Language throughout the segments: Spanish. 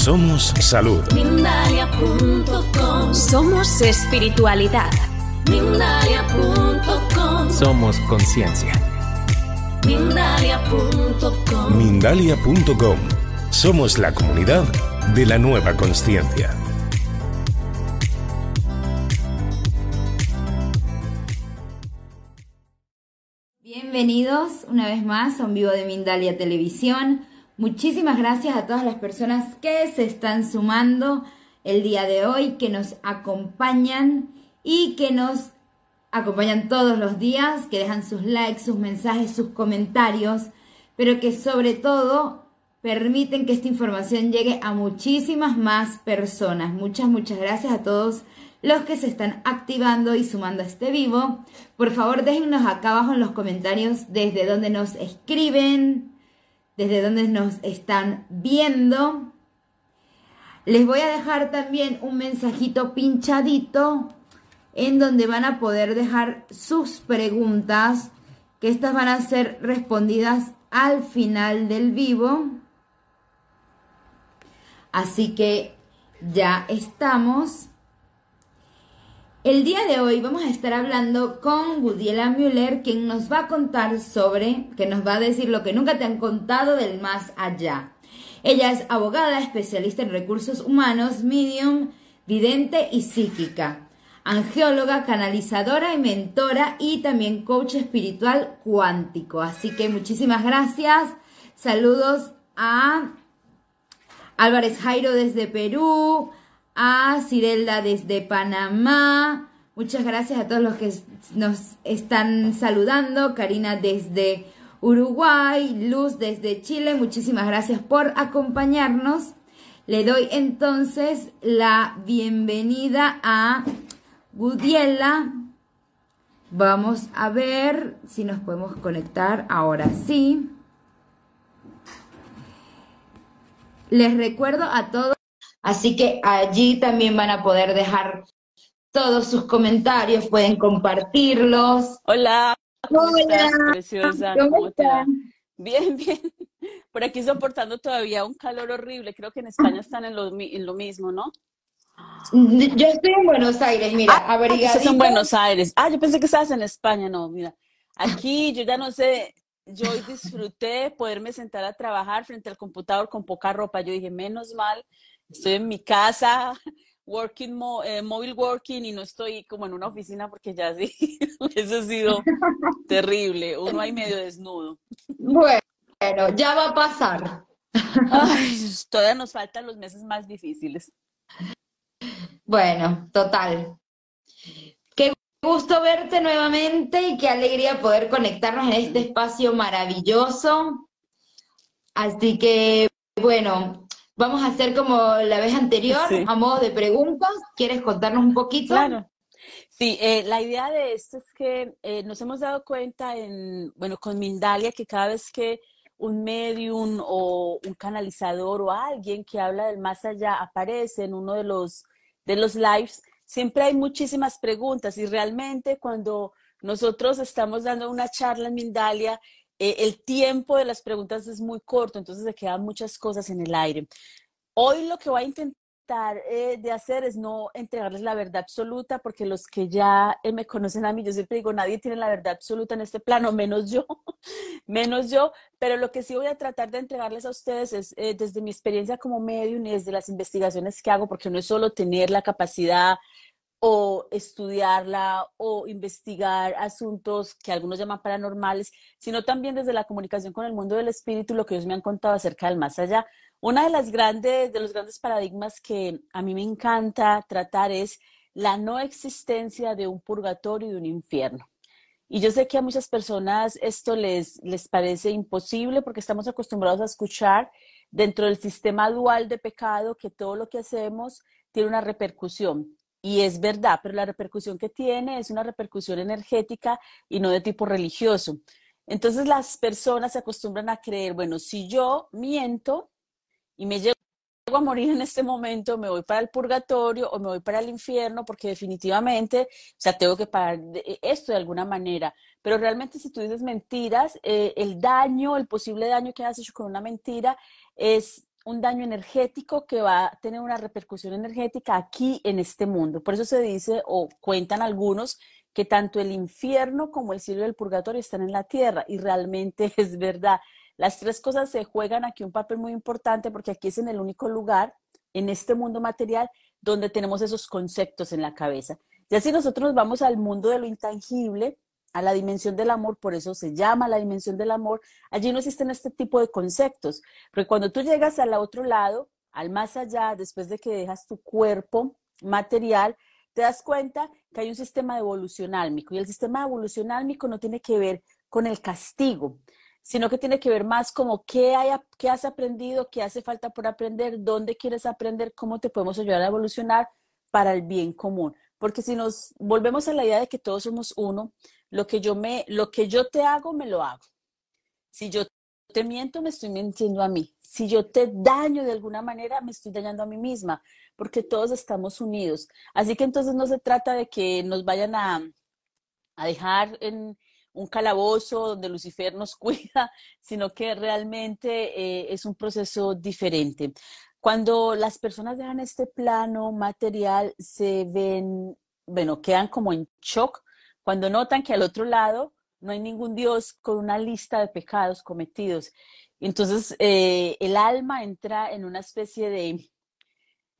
Somos salud. Mindalia.com Somos espiritualidad. Mindalia.com Somos conciencia. Mindalia.com Mindalia.com. Somos la comunidad de la nueva conciencia. Bienvenidos una vez más a un vivo de Mindalia Televisión. Muchísimas gracias a todas las personas que se están sumando el día de hoy, que nos acompañan y que nos acompañan todos los días, que dejan sus likes, sus mensajes, sus comentarios, pero que sobre todo permiten que esta información llegue a muchísimas más personas. Muchas, muchas gracias a todos los que se están activando y sumando a este vivo. Por favor, déjennos acá abajo en los comentarios desde donde nos escriben, desde donde nos están viendo. Les voy a dejar también un mensajito pinchadito en donde van a poder dejar sus preguntas, que estas van a ser respondidas al final del vivo. Así que ya estamos. El día de hoy vamos a estar hablando con Gudiela Müller, quien nos va a contar sobre, que nos va a decir lo que nunca te han contado del más allá. Ella es abogada, especialista en recursos humanos, medium, vidente y psíquica, angeóloga, canalizadora y mentora y también coach espiritual cuántico. Así que muchísimas gracias. Saludos a Álvarez Jairo desde Perú, a Cirelda desde Panamá. Muchas gracias a todos los que nos están saludando. Karina desde Uruguay, Luz desde Chile. Muchísimas gracias por acompañarnos. Le doy entonces la bienvenida a Gudiela. Vamos a ver si nos podemos conectar ahora sí. Les recuerdo a todos, así que allí también van a poder dejar todos sus comentarios, pueden compartirlos. Hola, ¿cómo Hola, estás, preciosa? ¿cómo ¿Cómo te va? Bien, bien. Por aquí soportando todavía un calor horrible. Creo que en España están en lo, en lo mismo, ¿no? Yo estoy en Buenos Aires, mira, Ah, estás en. Buenos Aires. Ah, yo pensé que estabas en España. No, mira. Aquí yo ya no sé. Yo hoy disfruté poderme sentar a trabajar frente al computador con poca ropa. Yo dije, menos mal, estoy en mi casa, working, mo- eh, mobile working, y no estoy como en una oficina porque ya sí, eso ha sido terrible. Uno ahí medio desnudo. Bueno, ya va a pasar. Ay, todavía nos faltan los meses más difíciles. Bueno, total. Qué gusto verte nuevamente y qué alegría poder conectarnos en este espacio maravilloso. Así que, bueno, vamos a hacer como la vez anterior, Sí. a modo de preguntas. ¿Quieres contarnos un poquito? Claro. Sí, eh, la idea de esto es que eh, nos hemos dado cuenta en, bueno, con Mindalia que cada vez que un medium o un canalizador o alguien que habla del más allá aparece en uno de los, de los lives, siempre hay muchísimas preguntas y realmente cuando nosotros estamos dando una charla en Mindalia, eh, el tiempo de las preguntas es muy corto, entonces se quedan muchas cosas en el aire. Hoy lo que voy a intentar eh, de hacer es no entregarles la verdad absoluta, porque los que ya eh, me conocen a mí, yo siempre digo, nadie tiene la verdad absoluta en este plano, menos yo, menos yo, pero lo que sí voy a tratar de entregarles a ustedes es desde mi experiencia como medium y desde las investigaciones que hago, porque no es solo tener la capacidad o estudiarla o investigar asuntos que algunos llaman paranormales, sino también desde la comunicación con el mundo del espíritu, lo que ellos me han contado acerca del más allá. Una de las grandes, de los grandes paradigmas que a mí me encanta tratar es la no existencia de un purgatorio y de un infierno. Y yo sé que a muchas personas esto les, les parece imposible porque estamos acostumbrados a escuchar dentro del sistema dual de pecado que todo lo que hacemos tiene una repercusión. Y es verdad, pero la repercusión que tiene es una repercusión energética y no de tipo religioso. Entonces las personas se acostumbran a creer, bueno, si yo miento y me llego a morir en este momento, me voy para el purgatorio o me voy para el infierno, porque definitivamente, o sea, tengo que pagar esto de alguna manera. Pero realmente si tú dices mentiras, eh, el daño, el posible daño que has hecho con una mentira es un daño energético que va a tener una repercusión energética aquí en este mundo. Por eso se dice o cuentan algunos que tanto el infierno como el cielo y el purgatorio están en la tierra y realmente es verdad. Las tres cosas se juegan aquí un papel muy importante porque aquí es en el único lugar en este mundo material donde tenemos esos conceptos en la cabeza. Ya si nosotros nos vamos al mundo de lo intangible, a la dimensión del amor, por eso se llama la dimensión del amor, allí no existen este tipo de conceptos, porque cuando tú llegas al otro lado, al más allá, después de que dejas tu cuerpo material, te das cuenta que hay un sistema de evolución álmico y el sistema de evolución álmico no tiene que ver con el castigo, sino que tiene que ver más como qué, hay, qué has aprendido, qué hace falta por aprender, dónde quieres aprender, cómo te podemos ayudar a evolucionar para el bien común. Porque si nos volvemos a la idea de que todos somos uno, lo que yo me, lo que yo te hago, me lo hago. Si yo te miento, me estoy mintiendo a mí. Si yo te daño de alguna manera, me estoy dañando a mí misma, porque todos estamos unidos. Así que entonces no se trata de que nos vayan a, a dejar en un calabozo donde Lucifer nos cuida, sino que realmente eh, es un proceso diferente. Cuando las personas dejan este plano material, se ven, bueno, quedan como en shock cuando notan que al otro lado no hay ningún Dios con una lista de pecados cometidos. Entonces eh, el alma entra en una especie de,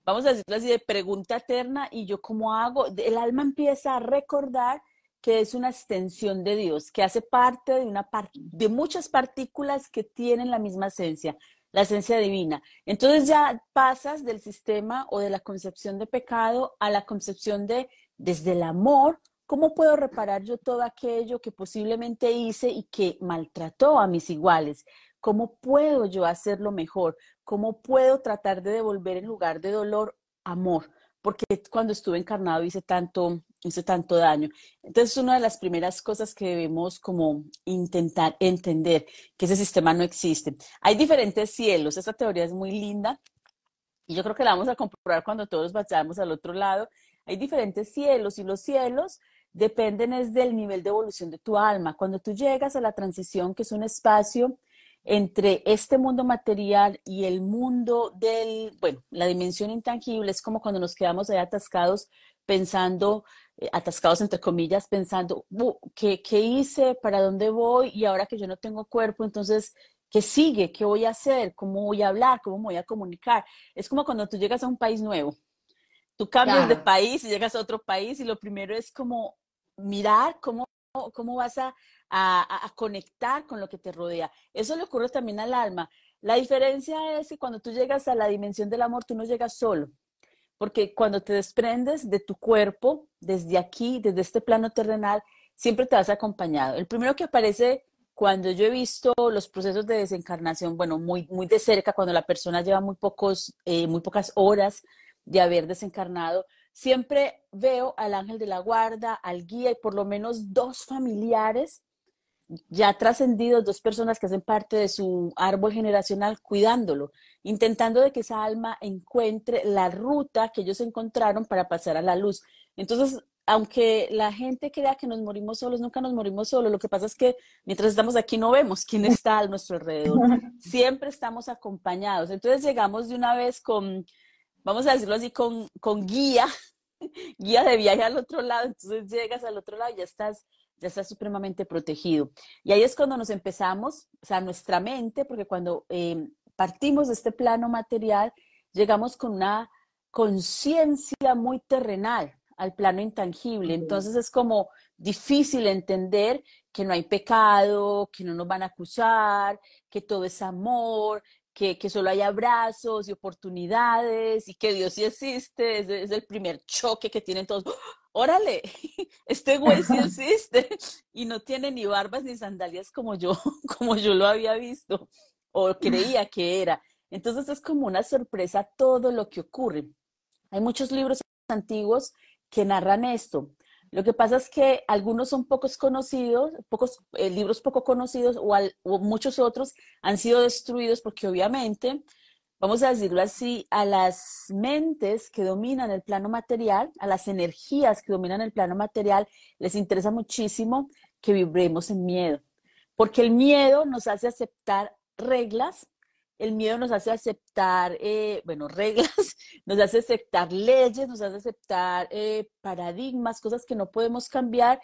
vamos a decirlo así, de pregunta eterna y yo cómo hago, el alma empieza a recordar que es una extensión de Dios, que hace parte de, una de muchas partículas que tienen la misma esencia, la esencia divina. Entonces ya pasas del sistema o de la concepción de pecado a la concepción de, desde el amor, ¿Cómo puedo reparar yo todo aquello que posiblemente hice y que maltrató a mis iguales? ¿Cómo puedo yo hacerlo mejor? ¿Cómo puedo tratar de devolver en lugar de dolor amor? Porque cuando estuve encarnado hice tanto, hice tanto daño. Entonces, una de las primeras cosas que debemos como intentar entender, que ese sistema no existe. Hay diferentes cielos, esa teoría es muy linda y yo creo que la vamos a comprobar cuando todos vayamos al otro lado. Hay diferentes cielos y los cielos dependen es del nivel de evolución de tu alma. Cuando tú llegas a la transición, que es un espacio entre este mundo material y el mundo del, bueno, la dimensión intangible, es como cuando nos quedamos ahí atascados pensando, eh, atascados entre comillas, pensando, ¿qué, ¿qué hice? ¿Para dónde voy? Y ahora que yo no tengo cuerpo, entonces ¿Qué sigue? ¿Qué voy a hacer? ¿Cómo voy a hablar? ¿Cómo me voy a comunicar? Es como cuando tú llegas a un país nuevo. Tú cambias de país y llegas a otro país y lo primero es como mirar cómo, cómo vas a, a, conectar con lo que te rodea. Eso le ocurre también al alma. La diferencia es que cuando tú llegas a la dimensión del amor, tú no llegas solo, porque cuando te desprendes de tu cuerpo, desde aquí, desde este plano terrenal, siempre te vas acompañado. El primero que aparece cuando yo he visto los procesos de desencarnación, bueno, muy, muy de cerca, cuando la persona lleva muy, pocos, eh, muy pocas horas de haber desencarnado, siempre veo al ángel de la guarda, al guía y por lo menos dos familiares ya trascendidos, dos personas que hacen parte de su árbol generacional cuidándolo, intentando de que esa alma encuentre la ruta que ellos encontraron para pasar a la luz. Entonces, aunque la gente crea que nos morimos solos, nunca nos morimos solos. Lo que pasa es que mientras estamos aquí no vemos quién está a nuestro alrededor. Siempre estamos acompañados. Entonces llegamos de una vez con vamos a decirlo así, con, con guía, guía de viaje al otro lado, entonces llegas al otro lado y ya estás, ya estás supremamente protegido. Y ahí es cuando nos empezamos, o sea, nuestra mente, porque cuando eh, partimos de este plano material, llegamos con una conciencia muy terrenal al plano intangible. Entonces es como difícil entender que no hay pecado, que no nos van a acusar, que todo es amor, que, solo hay abrazos y oportunidades y que Dios sí existe, es, el primer choque que tienen todos. Órale, este güey sí existe y no tiene ni barbas ni sandalias como yo, como yo lo había visto o creía que era. Entonces es como una sorpresa todo lo que ocurre. Hay muchos libros antiguos que narran esto. Lo que pasa es que algunos son pocos conocidos, pocos eh, libros poco conocidos o, muchos otros han sido destruidos porque obviamente, vamos a decirlo así, a las mentes que dominan el plano material, a las energías que dominan el plano material, les interesa muchísimo que vibremos en miedo, porque el miedo nos hace aceptar reglas el miedo nos hace aceptar, eh, bueno, reglas, nos hace aceptar leyes, nos hace aceptar eh, paradigmas, cosas que no podemos cambiar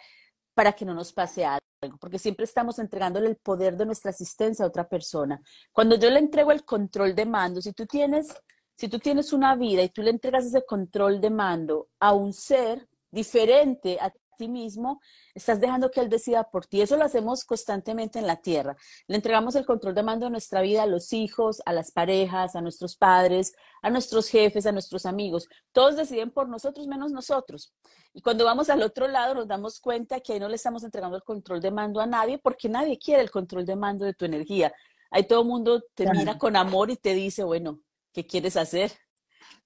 para que no nos pase algo, porque siempre estamos entregándole el poder de nuestra asistencia a otra persona. Cuando yo le entrego el control de mando, si tú tienes, si tú tienes una vida y tú le entregas ese control de mando a un ser diferente a ti mismo, estás dejando que Él decida por ti. Eso lo hacemos constantemente en la tierra. Le entregamos el control de mando de nuestra vida a los hijos, a las parejas, a nuestros padres, a nuestros jefes, a nuestros amigos. Todos deciden por nosotros menos nosotros. Y cuando vamos al otro lado nos damos cuenta que ahí no le estamos entregando el control de mando a nadie porque nadie quiere el control de mando de tu energía. Ahí todo el mundo te mira con amor y te dice, bueno, ¿qué quieres hacer?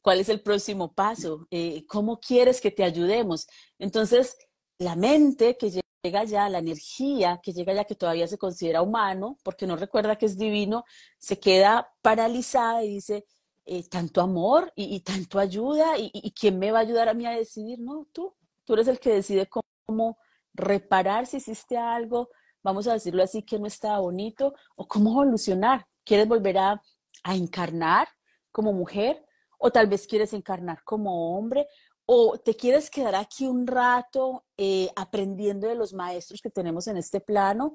¿Cuál es el próximo paso? Eh, ¿Cómo quieres que te ayudemos? Entonces, la mente que llega ya, la energía que llega ya que todavía se considera humano, porque no recuerda que es divino, se queda paralizada y dice, eh, tanto amor y, tanto ayuda, y, quién me va a ayudar a mí a decidir? No, tú, tú eres el que decide cómo, reparar si hiciste algo, vamos a decirlo así, que no estaba bonito, o cómo evolucionar. ¿Quieres volver a, a encarnar como mujer? O tal vez quieres encarnar como hombre, o te quieres quedar aquí un rato eh, aprendiendo de los maestros que tenemos en este plano,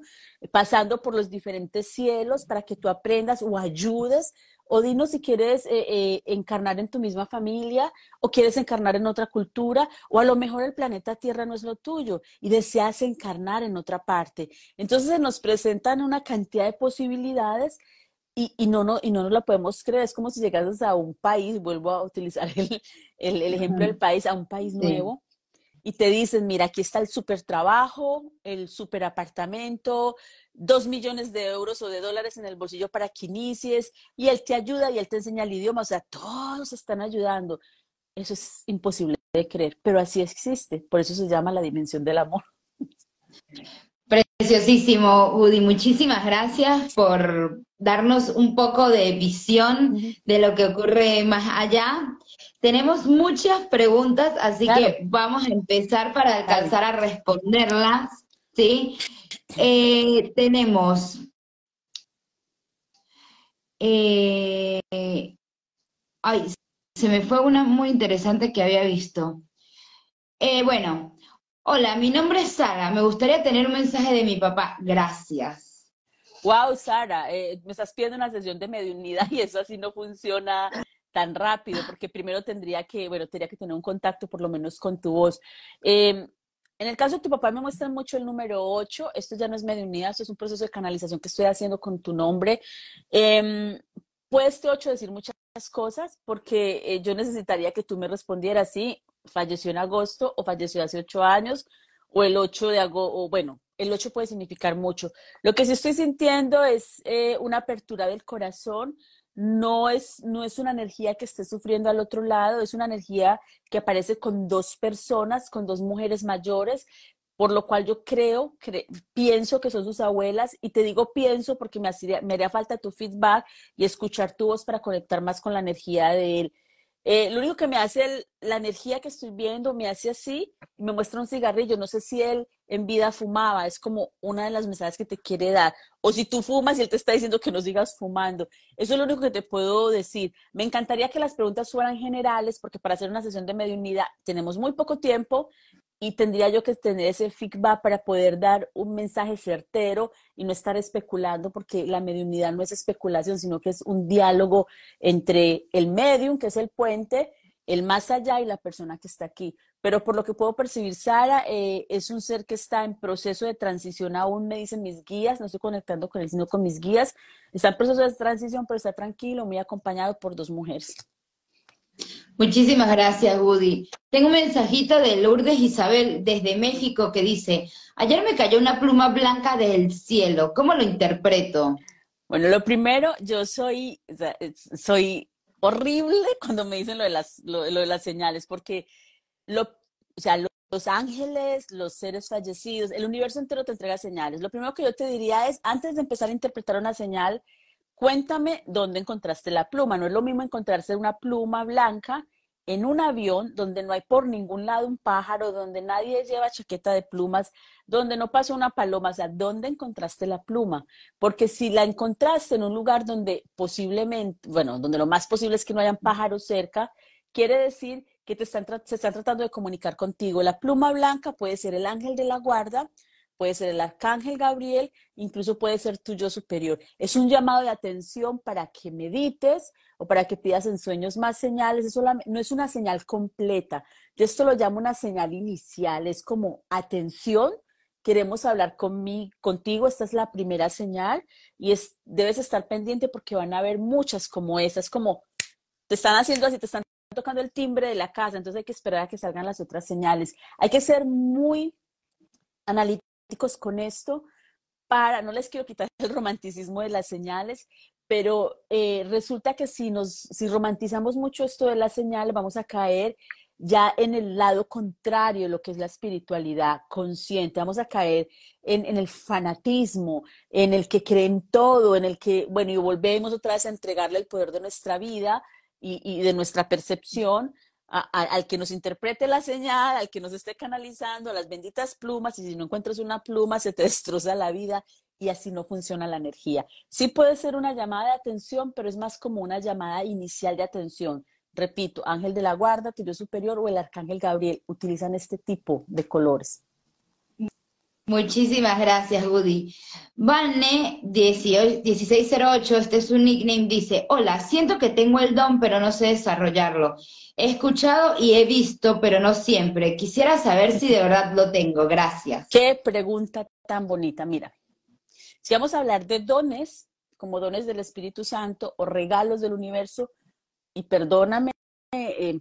pasando por los diferentes cielos para que tú aprendas o ayudes, o dinos si quieres eh, eh, encarnar en tu misma familia o quieres encarnar en otra cultura, o a lo mejor el planeta Tierra no es lo tuyo y deseas encarnar en otra parte. Entonces se nos presentan una cantidad de posibilidades y, y, no, no, y no nos la podemos creer. Es como si llegases a un país, vuelvo a utilizar el, el, el ejemplo del país, a un país nuevo, y te dicen, mira, aquí está el super trabajo, el super apartamento, dos millones de euros o de dólares en el bolsillo para que inicies, y él te ayuda y él te enseña el idioma, o sea, todos están ayudando. Eso es imposible de creer, pero así existe, por eso se llama la dimensión del amor. Preciosísimo, Udi. Muchísimas gracias por darnos un poco de visión de lo que ocurre más allá. Tenemos muchas preguntas, así que vamos a empezar para alcanzar a responderlas. ¿sí? Eh, tenemos... Eh, ay, se me fue una muy interesante que había visto. Eh, bueno, Hola, mi nombre es Sara. Me gustaría tener un mensaje de mi papá. Gracias. Wow, Sara, eh, me estás pidiendo una sesión de mediunidad y eso así no funciona tan rápido, porque primero tendría que, bueno, tendría que tener un contacto por lo menos con tu voz. Em, en el caso de tu papá me muestran mucho el número 8, esto ya no es mediunidad, esto es un proceso de canalización que estoy haciendo con tu nombre. Eh, puede este 8 decir muchas cosas porque eh, yo necesitaría que tú me respondieras, sí, falleció en agosto o falleció hace ocho años o el 8 de agosto, bueno, el 8 puede significar mucho. Lo que sí estoy sintiendo es eh, una apertura del corazón, no es, no es una energía que esté sufriendo al otro lado, es una energía que aparece con dos personas, con dos mujeres mayores, por lo cual yo creo, pienso que son sus abuelas, y te digo pienso porque me, me haría falta tu feedback y escuchar tu voz para conectar más con la energía de él. Eh, lo único que me hace la energía que estoy viendo, me hace así, me muestra un cigarrillo. No sé si él en vida fumaba, es como una de las mensajes que te quiere dar. O si tú fumas y él te está diciendo que no sigas fumando. Eso es lo único que te puedo decir. Me encantaría que las preguntas fueran generales, porque para hacer una sesión de mediunidad tenemos muy poco tiempo y tendría yo que tener ese feedback para poder dar un mensaje certero y no estar especulando, porque la mediunidad no es especulación, sino que es un diálogo entre el medium, que es el puente, el más allá y la persona que está aquí. Pero por lo que puedo percibir, Sara eh, es un ser que está en proceso de transición aún, me dicen mis guías, no estoy conectando con él, sino con mis guías. Está en proceso de transición, pero está tranquilo, muy acompañado por dos mujeres. Muchísimas gracias, Woody. Tengo un mensajito de Lourdes Isabel desde México que dice, ayer me cayó una pluma blanca del cielo, ¿cómo lo interpreto? Bueno, lo primero, yo soy, soy horrible cuando me dicen lo de las, lo, de las señales, porque lo, o sea, los ángeles, los seres fallecidos, el universo entero te entrega señales. Lo primero que yo te diría es, antes de empezar a interpretar una señal, cuéntame dónde encontraste la pluma. No es lo mismo encontrarse una pluma blanca en un avión donde no hay por ningún lado un pájaro, donde nadie lleva chaqueta de plumas, donde no pasa una paloma, o sea, ¿dónde encontraste la pluma? Porque si la encontraste en un lugar donde posiblemente, bueno, donde lo más posible es que no hayan pájaros cerca, quiere decir que te están, se están tratando de comunicar contigo. La pluma blanca puede ser el ángel de la guarda, puede ser el arcángel Gabriel, incluso puede ser tu yo superior. Es un llamado de atención para que medites o para que pidas en sueños más señales. Eso no es una señal completa. Yo esto lo llamo una señal inicial. Es como atención. Queremos hablar contigo, esta es la primera señal y es, debes estar pendiente porque van a haber muchas como esas, como te están haciendo así, te están tocando el timbre de la casa, entonces hay que esperar a que salgan las otras señales. Hay que ser muy analíticos con esto para, no les quiero quitar el romanticismo de las señales, pero eh, resulta que si, nos, si romantizamos mucho esto de las señales, vamos a caer ya en el lado contrario lo que es la espiritualidad consciente, vamos a caer en, en, el fanatismo, en el que creen todo, en el que, bueno, y volvemos otra vez a entregarle el poder de nuestra vida y, y de nuestra percepción al que nos interprete la señal, al que nos esté canalizando, las benditas plumas, y si no encuentras una pluma, se te destroza la vida y así no funciona la energía. Sí puede ser una llamada de atención, pero es más como una llamada inicial de atención. Repito, ángel de la guarda, tuyo superior o el arcángel Gabriel utilizan este tipo de colores. Muchísimas gracias, Woody. Vane 1608, este es un nickname, dice, hola, siento que tengo el don, pero no sé desarrollarlo. He escuchado y he visto, pero no siempre. Quisiera saber si de verdad lo tengo. Gracias. Qué pregunta tan bonita. Mira, si vamos a hablar de dones, como dones del Espíritu Santo o regalos del universo, y perdóname eh,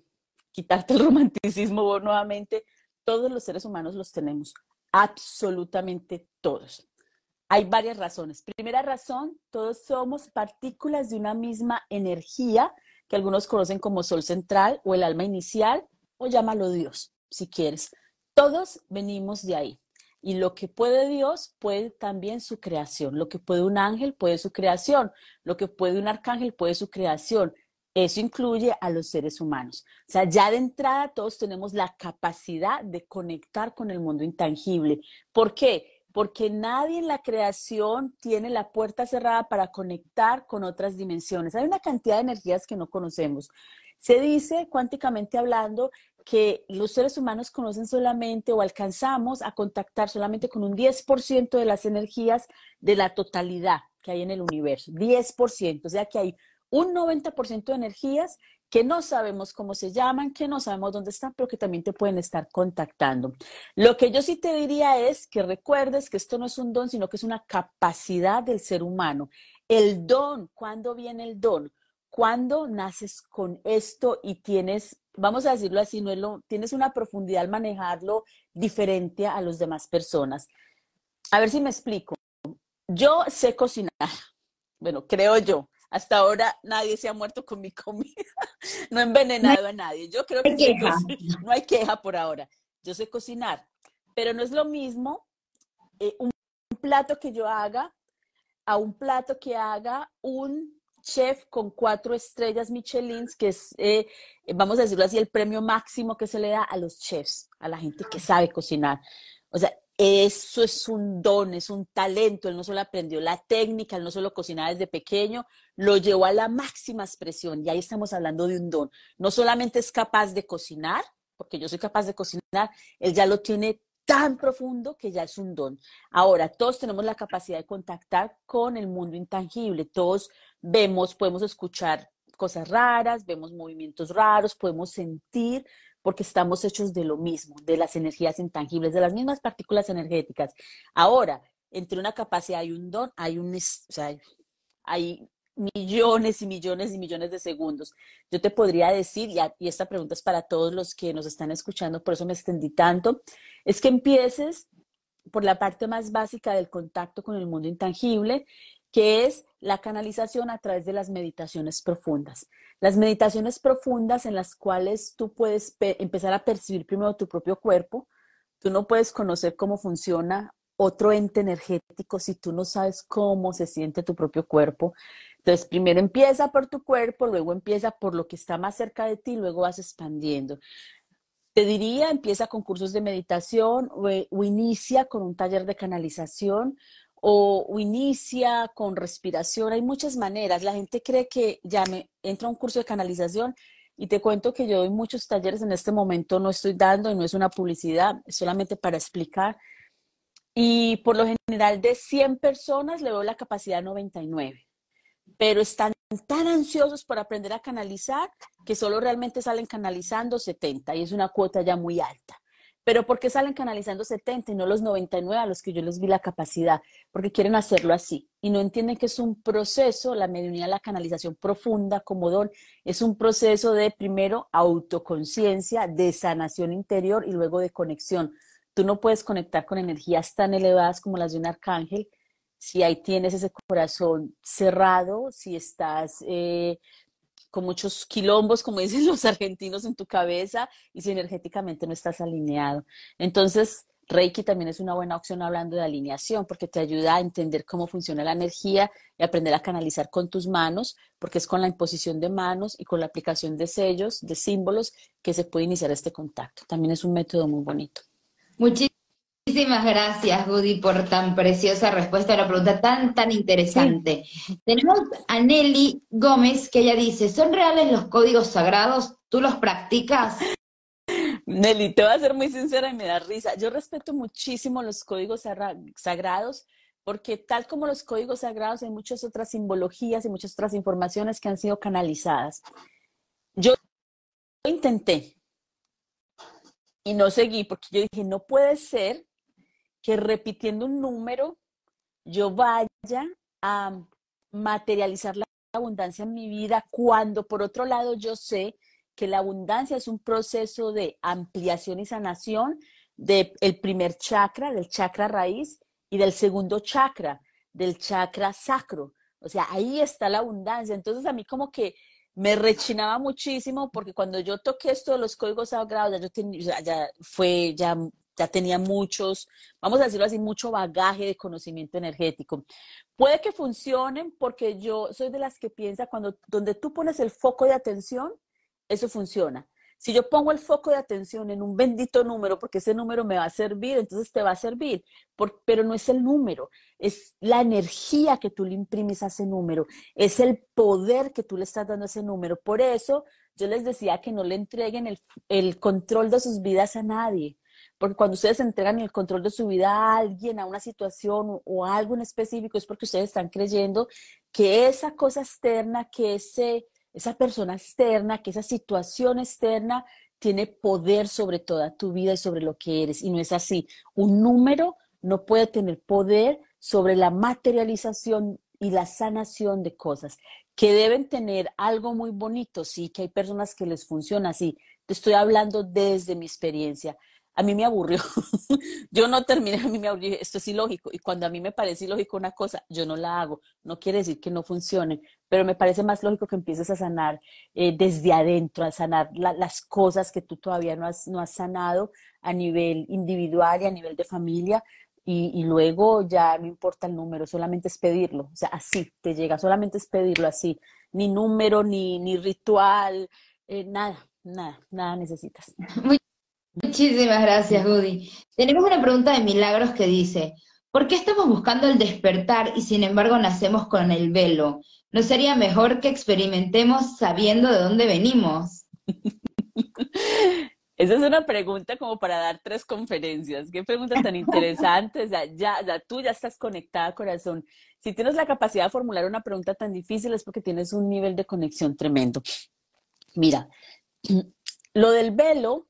quitarte el romanticismo nuevamente, todos los seres humanos los tenemos Absolutamente todos. Hay varias razones. Primera razón, todos somos partículas de una misma energía que algunos conocen como sol central o el alma inicial o llámalo Dios, si quieres. Todos venimos de ahí. Y lo que puede Dios puede también su creación. Lo que puede un ángel puede su creación. Lo que puede un arcángel puede su creación. Eso incluye a los seres humanos. O sea, ya de entrada todos tenemos la capacidad de conectar con el mundo intangible. ¿Por qué? Porque nadie en la creación tiene la puerta cerrada para conectar con otras dimensiones. Hay una cantidad de energías que no conocemos. Se dice, cuánticamente hablando, que los seres humanos conocen solamente o alcanzamos a contactar solamente con un 10% de las energías de la totalidad que hay en el universo. 10%, o sea que hay un 90% de energías que no sabemos cómo se llaman, que no sabemos dónde están, pero que también te pueden estar contactando. Lo que yo sí te diría es que recuerdes que esto no es un don, sino que es una capacidad del ser humano. El don, ¿cuándo viene el don? Cuando naces con esto y tienes, vamos a decirlo así, no es lo, tienes una profundidad al manejarlo diferente a las demás personas. A ver si me explico. Yo sé cocinar, bueno, creo yo. Hasta ahora nadie se ha muerto con mi comida. No he envenenado a nadie. Yo creo que no hay queja por ahora. Yo sé cocinar, pero no es lo mismo eh, un plato que yo haga a un plato que haga un chef con cuatro estrellas Michelin, que es, eh, vamos a decirlo así, el premio máximo que se le da a los chefs, a la gente que sabe cocinar. O sea, eso es un don, es un talento. Él no solo aprendió la técnica, él no solo cocinaba desde pequeño, lo llevó a la máxima expresión. Y ahí estamos hablando de un don. No solamente es capaz de cocinar, porque yo soy capaz de cocinar, él ya lo tiene tan profundo que ya es un don. Ahora, todos tenemos la capacidad de contactar con el mundo intangible. Todos vemos, podemos escuchar cosas raras, vemos movimientos raros, podemos sentir porque estamos hechos de lo mismo, de las energías intangibles, de las mismas partículas energéticas. Ahora, entre una capacidad y un don, hay un, o sea, hay millones y millones y millones de segundos. Yo te podría decir, y, y esta pregunta es para todos los que nos están escuchando, por eso me extendí tanto, es que empieces por la parte más básica del contacto con el mundo intangible, que es la canalización a través de las meditaciones profundas. Las meditaciones profundas en las cuales tú puedes empezar a percibir primero tu propio cuerpo. Tú no puedes conocer cómo funciona otro ente energético si tú no sabes cómo se siente tu propio cuerpo. Entonces, primero empieza por tu cuerpo, luego empieza por lo que está más cerca de ti, luego vas expandiendo. Te diría, empieza con cursos de meditación o, o inicia con un taller de canalización o, inicia con respiración. Hay muchas maneras. La gente cree que ya me entra a un curso de canalización y te cuento que yo doy muchos talleres en este momento, no estoy dando y no es una publicidad, es solamente para explicar. Y por lo general de 100 personas le doy la capacidad 99, pero están tan ansiosos por aprender a canalizar que solo realmente salen canalizando 70 y es una cuota ya muy alta. Pero ¿por qué salen canalizando 70 y no los 99 a los que yo les vi la capacidad? Porque quieren hacerlo así y no entienden que es un proceso, la mediunidad, la canalización profunda como don, es un proceso de primero autoconciencia, de sanación interior y luego de conexión. Tú no puedes conectar con energías tan elevadas como las de un arcángel si ahí tienes ese corazón cerrado, si estás eh, con muchos quilombos, como dicen los argentinos, en tu cabeza y si energéticamente no estás alineado. Entonces, Reiki también es una buena opción hablando de alineación porque te ayuda a entender cómo funciona la energía y aprender a canalizar con tus manos, porque es con la imposición de manos y con la aplicación de sellos, de símbolos, que se puede iniciar este contacto. También es un método muy bonito. Muchísimas Muchísimas gracias, Woody, por tan preciosa respuesta a la pregunta tan, tan interesante. Tenemos a Nelly Gómez, que ella dice, ¿son reales los códigos sagrados? ¿Tú los practicas? Nelly, te voy a ser muy sincera y me da risa. Yo respeto muchísimo los códigos sagrados porque tal como los códigos sagrados hay muchas otras simbologías y muchas otras informaciones que han sido canalizadas. Yo intenté y no seguí porque yo dije, no puede ser que repitiendo un número yo vaya a materializar la abundancia en mi vida cuando por otro lado yo sé que la abundancia es un proceso de ampliación y sanación del primer chakra, del chakra raíz y del segundo chakra, del chakra sacro. O sea, ahí está la abundancia. Entonces a mí como que me rechinaba muchísimo porque cuando yo toqué esto de los códigos sagrados, ya yo tenía, ya fue, ya ya tenía muchos, vamos a decirlo así, mucho bagaje de conocimiento energético. Puede que funcionen porque yo soy de las que piensa cuando donde tú pones el foco de atención, eso funciona. Si yo pongo el foco de atención en un bendito número, porque ese número me va a servir, entonces te va a servir, pero no es el número, es la energía que tú le imprimes a ese número, es el poder que tú le estás dando a ese número. Por eso yo les decía que no le entreguen el, el control de sus vidas a nadie porque cuando ustedes entregan el control de su vida a alguien, a una situación o a algo en específico, es porque ustedes están creyendo que esa cosa externa, que ese, esa persona externa, que esa situación externa tiene poder sobre toda tu vida y sobre lo que eres. Y no es así. Un número no puede tener poder sobre la materialización y la sanación de cosas que deben tener algo muy bonito, sí, que hay personas que les funciona así. Te estoy hablando desde mi experiencia a mí me aburrió. yo no terminé, a mí me aburrió, esto es ilógico. Y cuando a mí me parece ilógico una cosa, yo no la hago. No quiere decir que no funcione, pero me parece más lógico que empieces a sanar eh, desde adentro, a sanar las cosas que tú todavía no has, no has sanado a nivel individual y a nivel de familia. Y, luego ya no importa el número, solamente es pedirlo. O sea, así te llega, solamente es pedirlo así. Ni número, ni, ni ritual, eh, nada, nada, nada necesitas. Muchísimas gracias, Woody. Tenemos una pregunta de Milagros que dice, ¿por qué estamos buscando el despertar y sin embargo nacemos con el velo? ¿No sería mejor que experimentemos sabiendo de dónde venimos? Esa es una pregunta como para dar tres conferencias. Qué pregunta tan interesante. O sea, ya, ya tú ya estás conectada, corazón. Si tienes la capacidad de formular una pregunta tan difícil es porque tienes un nivel de conexión tremendo. Mira, lo del velo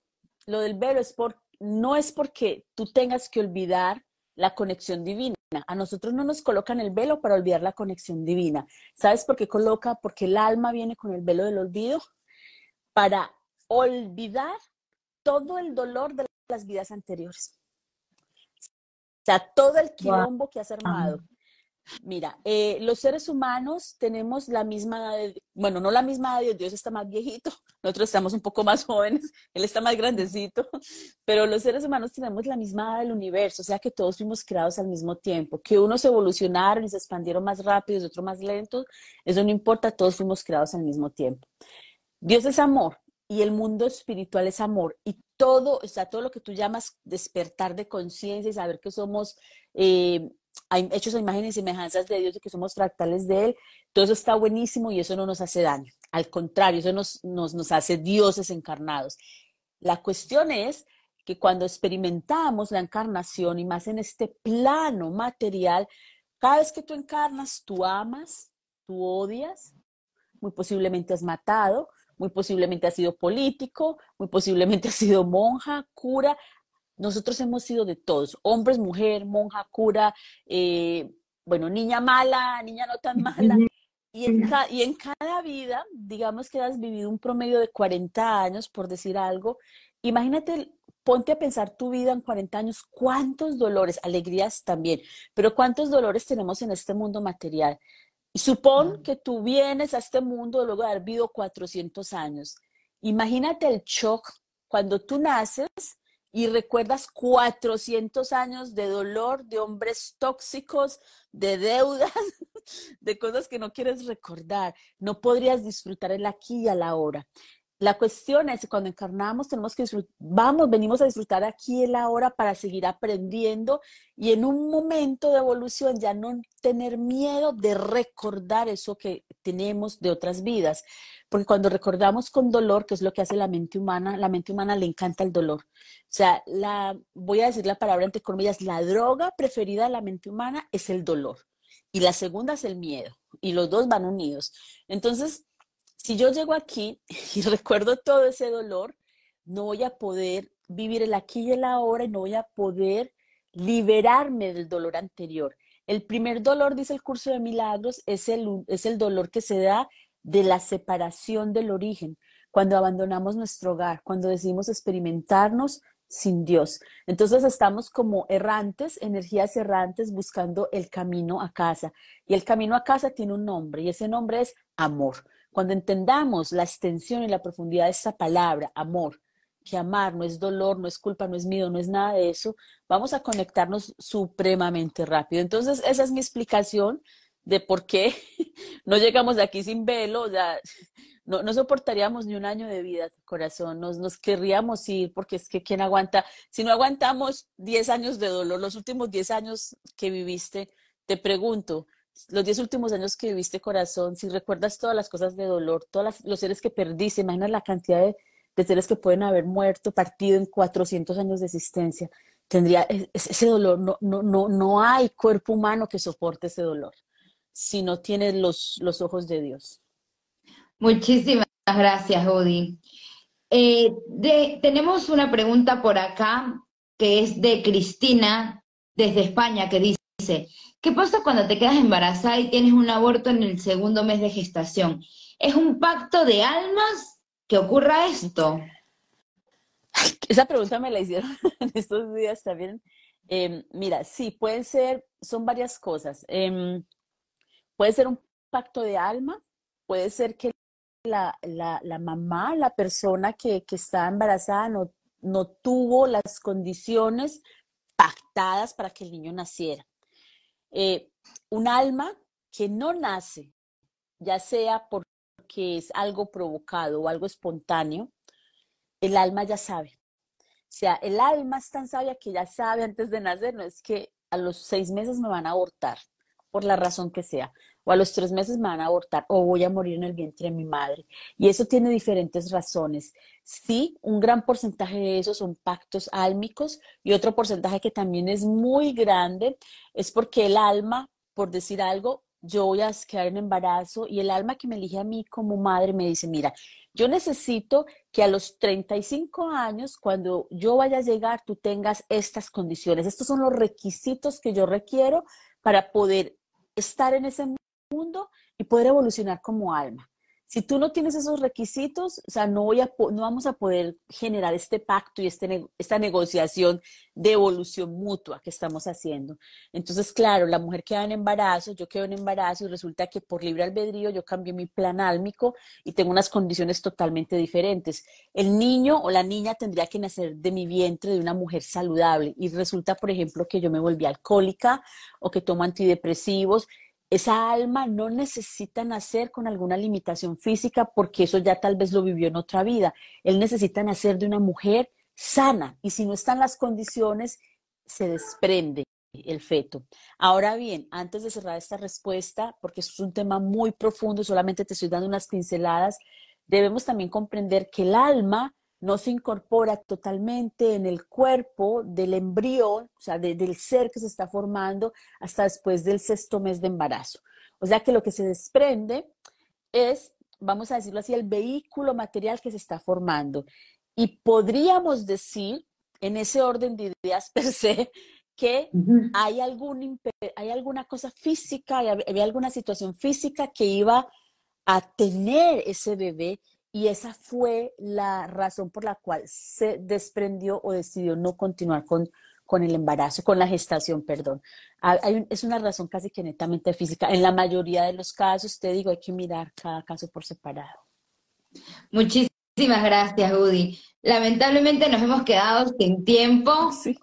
lo del velo es por, no es porque tú tengas que olvidar la conexión divina. A nosotros no nos colocan el velo para olvidar la conexión divina. ¿Sabes por qué coloca? Porque el alma viene con el velo del olvido para olvidar todo el dolor de las vidas anteriores. O sea, todo el quilombo que has armado. Mira, eh, los seres humanos tenemos la misma edad, bueno, no la misma edad, Dios está más viejito, nosotros estamos un poco más jóvenes, él está más grandecito, pero los seres humanos tenemos la misma edad del universo, o sea que todos fuimos creados al mismo tiempo, que unos evolucionaron y se expandieron más rápido y otros más lentos, eso no importa, todos fuimos creados al mismo tiempo. Dios es amor y el mundo espiritual es amor y todo, o sea, todo lo que tú llamas despertar de conciencia y saber que somos eh, hechos a imágenes y semejanzas de Dios y que somos fractales de Él, todo eso está buenísimo y eso no nos hace daño. Al contrario, eso nos, nos, nos hace dioses encarnados. La cuestión es que cuando experimentamos la encarnación y más en este plano material, cada vez que tú encarnas, tú amas, tú odias, muy posiblemente has matado, muy posiblemente has sido político, muy posiblemente has sido monja, cura, nosotros hemos sido de todos, hombres, mujer, monja, cura, eh, bueno, niña mala, niña no tan mala. Y en, y en cada vida, digamos que has vivido un promedio de 40 años, por decir algo, imagínate, ponte a pensar tu vida en 40 años, cuántos dolores, alegrías también, pero cuántos dolores tenemos en este mundo material. Y supón que tú vienes a este mundo luego de haber vivido 400 años. Imagínate el shock cuando tú naces y recuerdas 400 años de dolor, de hombres tóxicos, de deudas, de cosas que no quieres recordar. No podrías disfrutar el aquí y a la hora. La cuestión es cuando encarnamos tenemos que disfrutar, vamos, venimos a disfrutar aquí y la hora para seguir aprendiendo y en un momento de evolución ya no tener miedo de recordar eso que tenemos de otras vidas. Porque cuando recordamos con dolor, que es lo que hace la mente humana, la mente humana le encanta el dolor. O sea, la, voy a decir la palabra entre comillas, la droga preferida de la mente humana es el dolor. Y la segunda es el miedo. Y los dos van unidos. Entonces, si yo llego aquí y recuerdo todo ese dolor, no voy a poder vivir el aquí y el ahora y no voy a poder liberarme del dolor anterior. El primer dolor, dice el curso de milagros, es el, es el dolor que se da de la separación del origen, cuando abandonamos nuestro hogar, cuando decidimos experimentarnos sin Dios. Entonces estamos como errantes, energías errantes, buscando el camino a casa. Y el camino a casa tiene un nombre y ese nombre es amor. Cuando entendamos la extensión y la profundidad de esta palabra, amor, que amar no es dolor, no es culpa, no es miedo, no es nada de eso, vamos a conectarnos supremamente rápido. Entonces, esa es mi explicación de por qué no llegamos de aquí sin velo, ya no, no soportaríamos ni un año de vida, corazón, nos, nos querríamos ir, porque es que quién aguanta, si no aguantamos 10 años de dolor, los últimos 10 años que viviste, te pregunto, los diez últimos años que viviste corazón, si recuerdas todas las cosas de dolor, todos los seres que perdiste, imagina la cantidad de, seres que pueden haber muerto, partido en 400 años de existencia, tendría e, ese dolor, no, no, no, no hay cuerpo humano que soporte ese dolor si no tiene los, los ojos de Dios. Muchísimas gracias, Odi. Eh, tenemos una pregunta por acá que es de Cristina desde España que dice, ¿Qué pasa cuando te quedas embarazada y tienes un aborto en el segundo mes de gestación? ¿Es un pacto de almas que ocurra esto? Esa pregunta me la hicieron estos días también. Em, mira, sí, pueden ser, son varias cosas. Em, puede ser un pacto de alma, puede ser que la, mamá, la persona que, que está embarazada no, no tuvo las condiciones pactadas para que el niño naciera. Eh, un alma que no nace, ya sea porque es algo provocado o algo espontáneo, el alma ya sabe. O sea, el alma es tan sabia que ya sabe antes de nacer, no es que a los seis meses me van a abortar, por la razón que sea, o a los tres meses me van a abortar, o voy a morir en el vientre de mi madre. Y eso tiene diferentes razones. Sí, un gran porcentaje de eso son pactos álmicos y otro porcentaje que también es muy grande es porque el alma, por decir algo, yo voy a quedar en embarazo y el alma que me elige a mí como madre me dice, mira, yo necesito que a los 35 años, cuando yo vaya a llegar, tú tengas estas condiciones. Estos son los requisitos que yo requiero para poder estar en ese y poder evolucionar como alma. Si tú no tienes esos requisitos, o sea, no, voy a, no vamos a poder generar este pacto y este, esta negociación de evolución mutua que estamos haciendo. Entonces, claro, la mujer queda en embarazo, yo quedo en embarazo y resulta que por libre albedrío yo cambio mi plan álmico y tengo unas condiciones totalmente diferentes. El niño o la niña tendría que nacer de mi vientre de una mujer saludable y resulta, por ejemplo, que yo me volví alcohólica o que tomo antidepresivos esa alma no necesita nacer con alguna limitación física porque eso ya tal vez lo vivió en otra vida. Él necesita nacer de una mujer sana y si no están las condiciones, se desprende el feto. Ahora bien, antes de cerrar esta respuesta, porque es un tema muy profundo, solamente te estoy dando unas pinceladas, debemos también comprender que el alma no se incorpora totalmente en el cuerpo del embrión, o sea, del ser que se está formando hasta después del sexto mes de embarazo. O sea que lo que se desprende es, vamos a decirlo así, el vehículo material que se está formando. Y podríamos decir, en ese orden de ideas per se, que hay, algún, hay alguna cosa física, había alguna situación física que iba a tener ese bebé y esa fue la razón por la cual se desprendió o decidió no continuar con, con el embarazo, con la gestación, perdón. es una razón casi que netamente física. En la mayoría de los casos, te digo, hay que mirar cada caso por separado. Muchísimas gracias, Udi. Lamentablemente nos hemos quedado sin tiempo.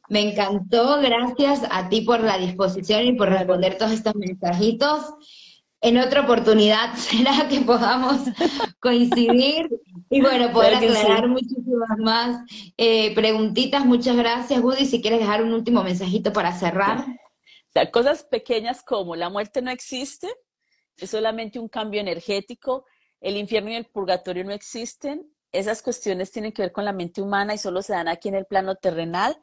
Me encantó. Gracias a ti por la disposición y por responder todos estos mensajitos en otra oportunidad será que podamos coincidir y bueno, poder aclarar muchísimas más eh, preguntitas. Muchas gracias, Woody. Si quieres dejar un último mensajito para cerrar. O sea, cosas pequeñas como la muerte no existe, es solamente un cambio energético, el infierno y el purgatorio no existen, esas cuestiones tienen que ver con la mente humana y solo se dan aquí en el plano terrenal.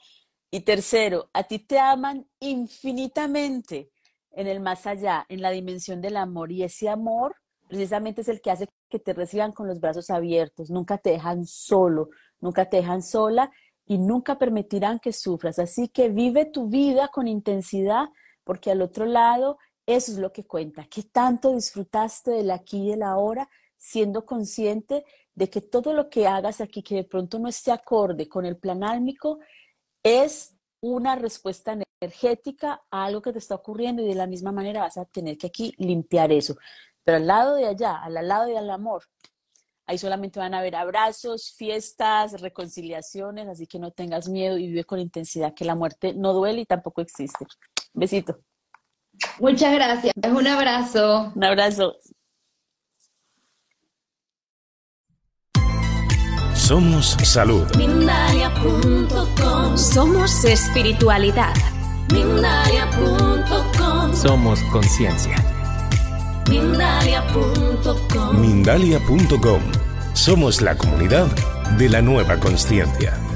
Y tercero, a ti te aman infinitamente en el más allá, en la dimensión del amor. Y ese amor precisamente es el que hace que te reciban con los brazos abiertos. Nunca te dejan solo, nunca te dejan sola y nunca permitirán que sufras. Así que vive tu vida con intensidad porque al otro lado eso es lo que cuenta. ¿Qué tanto disfrutaste del aquí y del ahora siendo consciente de que todo lo que hagas aquí que de pronto no esté acorde con el plan álmico es una respuesta energética a algo que te está ocurriendo y de la misma manera vas a tener que aquí limpiar eso. Pero al lado de allá, al lado del amor, ahí solamente van a haber abrazos, fiestas, reconciliaciones, así que no tengas miedo y vive con intensidad que la muerte no duele y tampoco existe. Besito. Muchas gracias. Un abrazo. Un abrazo. Somos salud. Somos espiritualidad. Somos conciencia. Mindalia.com. Mindalia.com. Somos la comunidad de la nueva conciencia.